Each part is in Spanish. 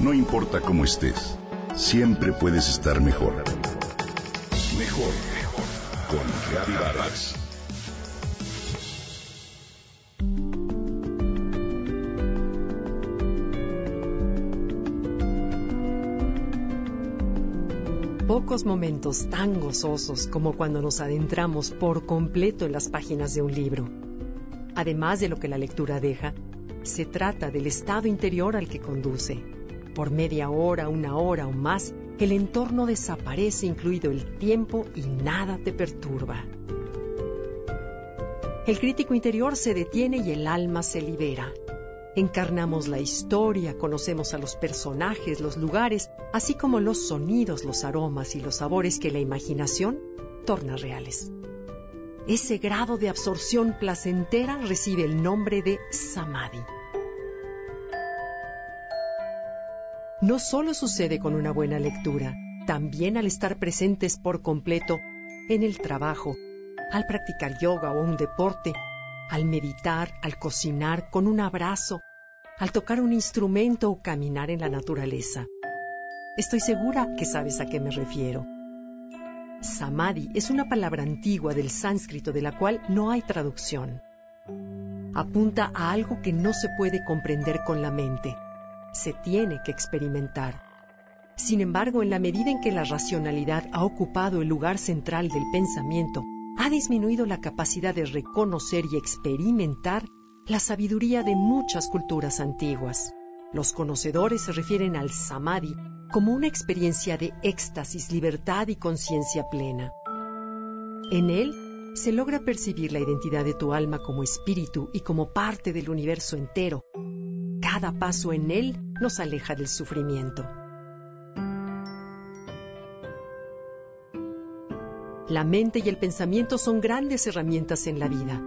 No importa cómo estés, siempre puedes estar mejor. Mejor, mejor. Con Reavivadas. Pocos momentos tan gozosos como cuando nos adentramos por completo en las páginas de un libro. Además de lo que la lectura deja, se trata del estado interior al que conduce. Por media hora, una hora o más, el entorno desaparece incluido el tiempo y nada te perturba. El crítico interior se detiene y el alma se libera. Encarnamos la historia, conocemos a los personajes, los lugares, así como los sonidos, los aromas y los sabores que la imaginación torna reales. Ese grado de absorción placentera recibe el nombre de samadhi. No solo sucede con una buena lectura, también al estar presentes por completo en el trabajo, al practicar yoga o un deporte, al meditar, al cocinar, con un abrazo, al tocar un instrumento o caminar en la naturaleza. Estoy segura que sabes a qué me refiero. Samadhi es una palabra antigua del sánscrito de la cual no hay traducción. Apunta a algo que no se puede comprender con la mente. Se tiene que experimentar. Sin embargo, en la medida en que la racionalidad ha ocupado el lugar central del pensamiento, ha disminuido la capacidad de reconocer y experimentar la sabiduría de muchas culturas antiguas. Los conocedores se refieren al samadhi como una experiencia de éxtasis, libertad y conciencia plena. En él se logra percibir la identidad de tu alma como espíritu y como parte del universo entero. Cada paso en él nos aleja del sufrimiento. La mente y el pensamiento son grandes herramientas en la vida,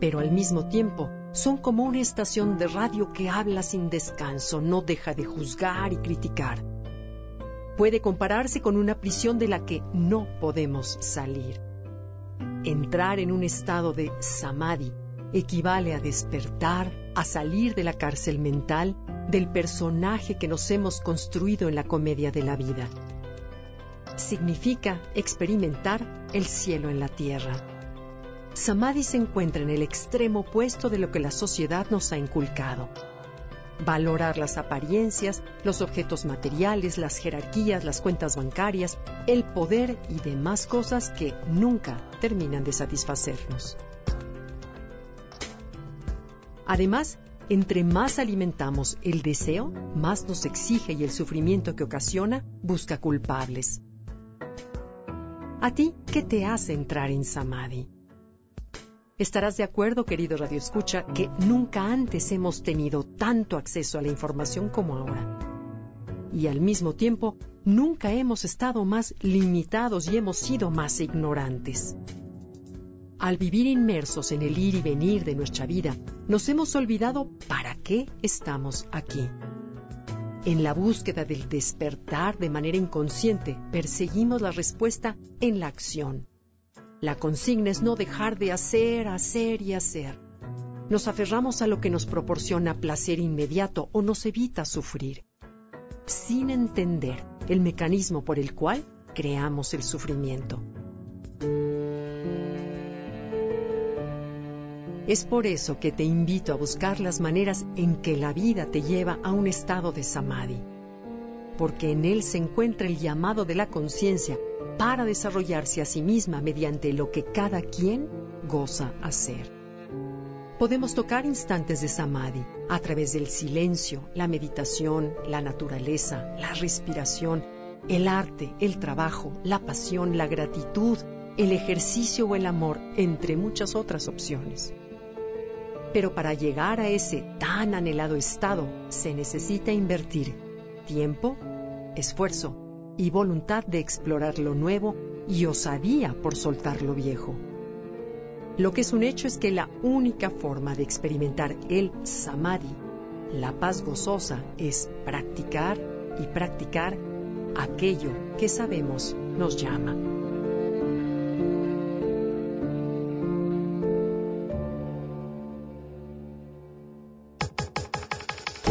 pero al mismo tiempo son como una estación de radio que habla sin descanso, no deja de juzgar y criticar puede compararse con una prisión de la que no podemos salir. Entrar en un estado de samadhi equivale a despertar, a salir de la cárcel mental del personaje que nos hemos construido en la comedia de la vida. Significa experimentar el cielo en la tierra. Samadhi se encuentra en el extremo opuesto de lo que la sociedad nos ha inculcado valorar las apariencias, los objetos materiales, las jerarquías, las cuentas bancarias, el poder y demás cosas que nunca terminan de satisfacernos. Además, entre más alimentamos el deseo, más nos exige y el sufrimiento que ocasiona busca culpables. ¿A ti qué te hace entrar en Samadhi? Estarás de acuerdo, querido Radio Escucha, que nunca antes hemos tenido tanto acceso a la información como ahora. Y al mismo tiempo, nunca hemos estado más limitados y hemos sido más ignorantes. Al vivir inmersos en el ir y venir de nuestra vida, nos hemos olvidado para qué estamos aquí. En la búsqueda del despertar de manera inconsciente, perseguimos la respuesta en la acción la consigna es no dejar de hacer, hacer y hacer. Nos aferramos a lo que nos proporciona placer inmediato o nos evita sufrir, sin entender el mecanismo por el cual creamos el sufrimiento. Es por eso que te invito a buscar las maneras en que la vida te lleva a un estado de samadhi, porque en él se encuentra el llamado de la conciencia para desarrollarse a sí misma mediante lo que cada quien goza hacer. Podemos tocar instantes de samadhi a través del silencio, la meditación, la naturaleza, la respiración, el arte, el trabajo, la pasión, la gratitud, el ejercicio o el amor, entre muchas otras opciones. Pero para llegar a ese tan anhelado estado se necesita invertir tiempo, esfuerzo, y voluntad de explorar lo nuevo y osadía por soltar lo viejo. Lo que es un hecho es que la única forma de experimentar el samadhi, la paz gozosa, es practicar y practicar aquello que sabemos nos llama.